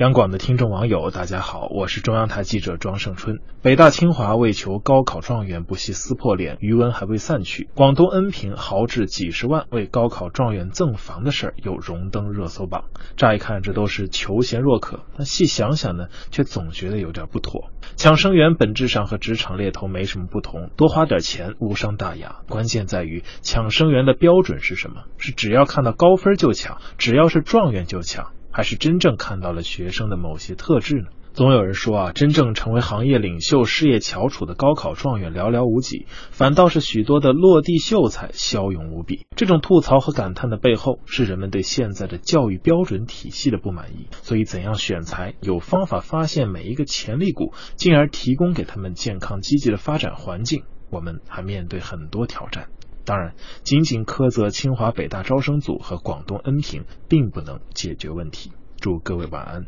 央广的听众网友，大家好，我是中央台记者庄胜春。北大清华为求高考状元不惜撕破脸，余温还未散去，广东恩平豪掷几十万为高考状元赠房的事儿又荣登热搜榜。乍一看，这都是求贤若渴，但细想想呢，却总觉得有点不妥。抢生源本质上和职场猎头没什么不同，多花点钱无伤大雅。关键在于抢生源的标准是什么？是只要看到高分就抢，只要是状元就抢？还是真正看到了学生的某些特质呢？总有人说啊，真正成为行业领袖、事业翘楚的高考状元寥寥无几，反倒是许多的落地秀才骁勇无比。这种吐槽和感叹的背后，是人们对现在的教育标准体系的不满意。所以，怎样选才，有方法发现每一个潜力股，进而提供给他们健康积极的发展环境，我们还面对很多挑战。当然，仅仅苛责清华北大招生组和广东恩平，并不能解决问题。祝各位晚安。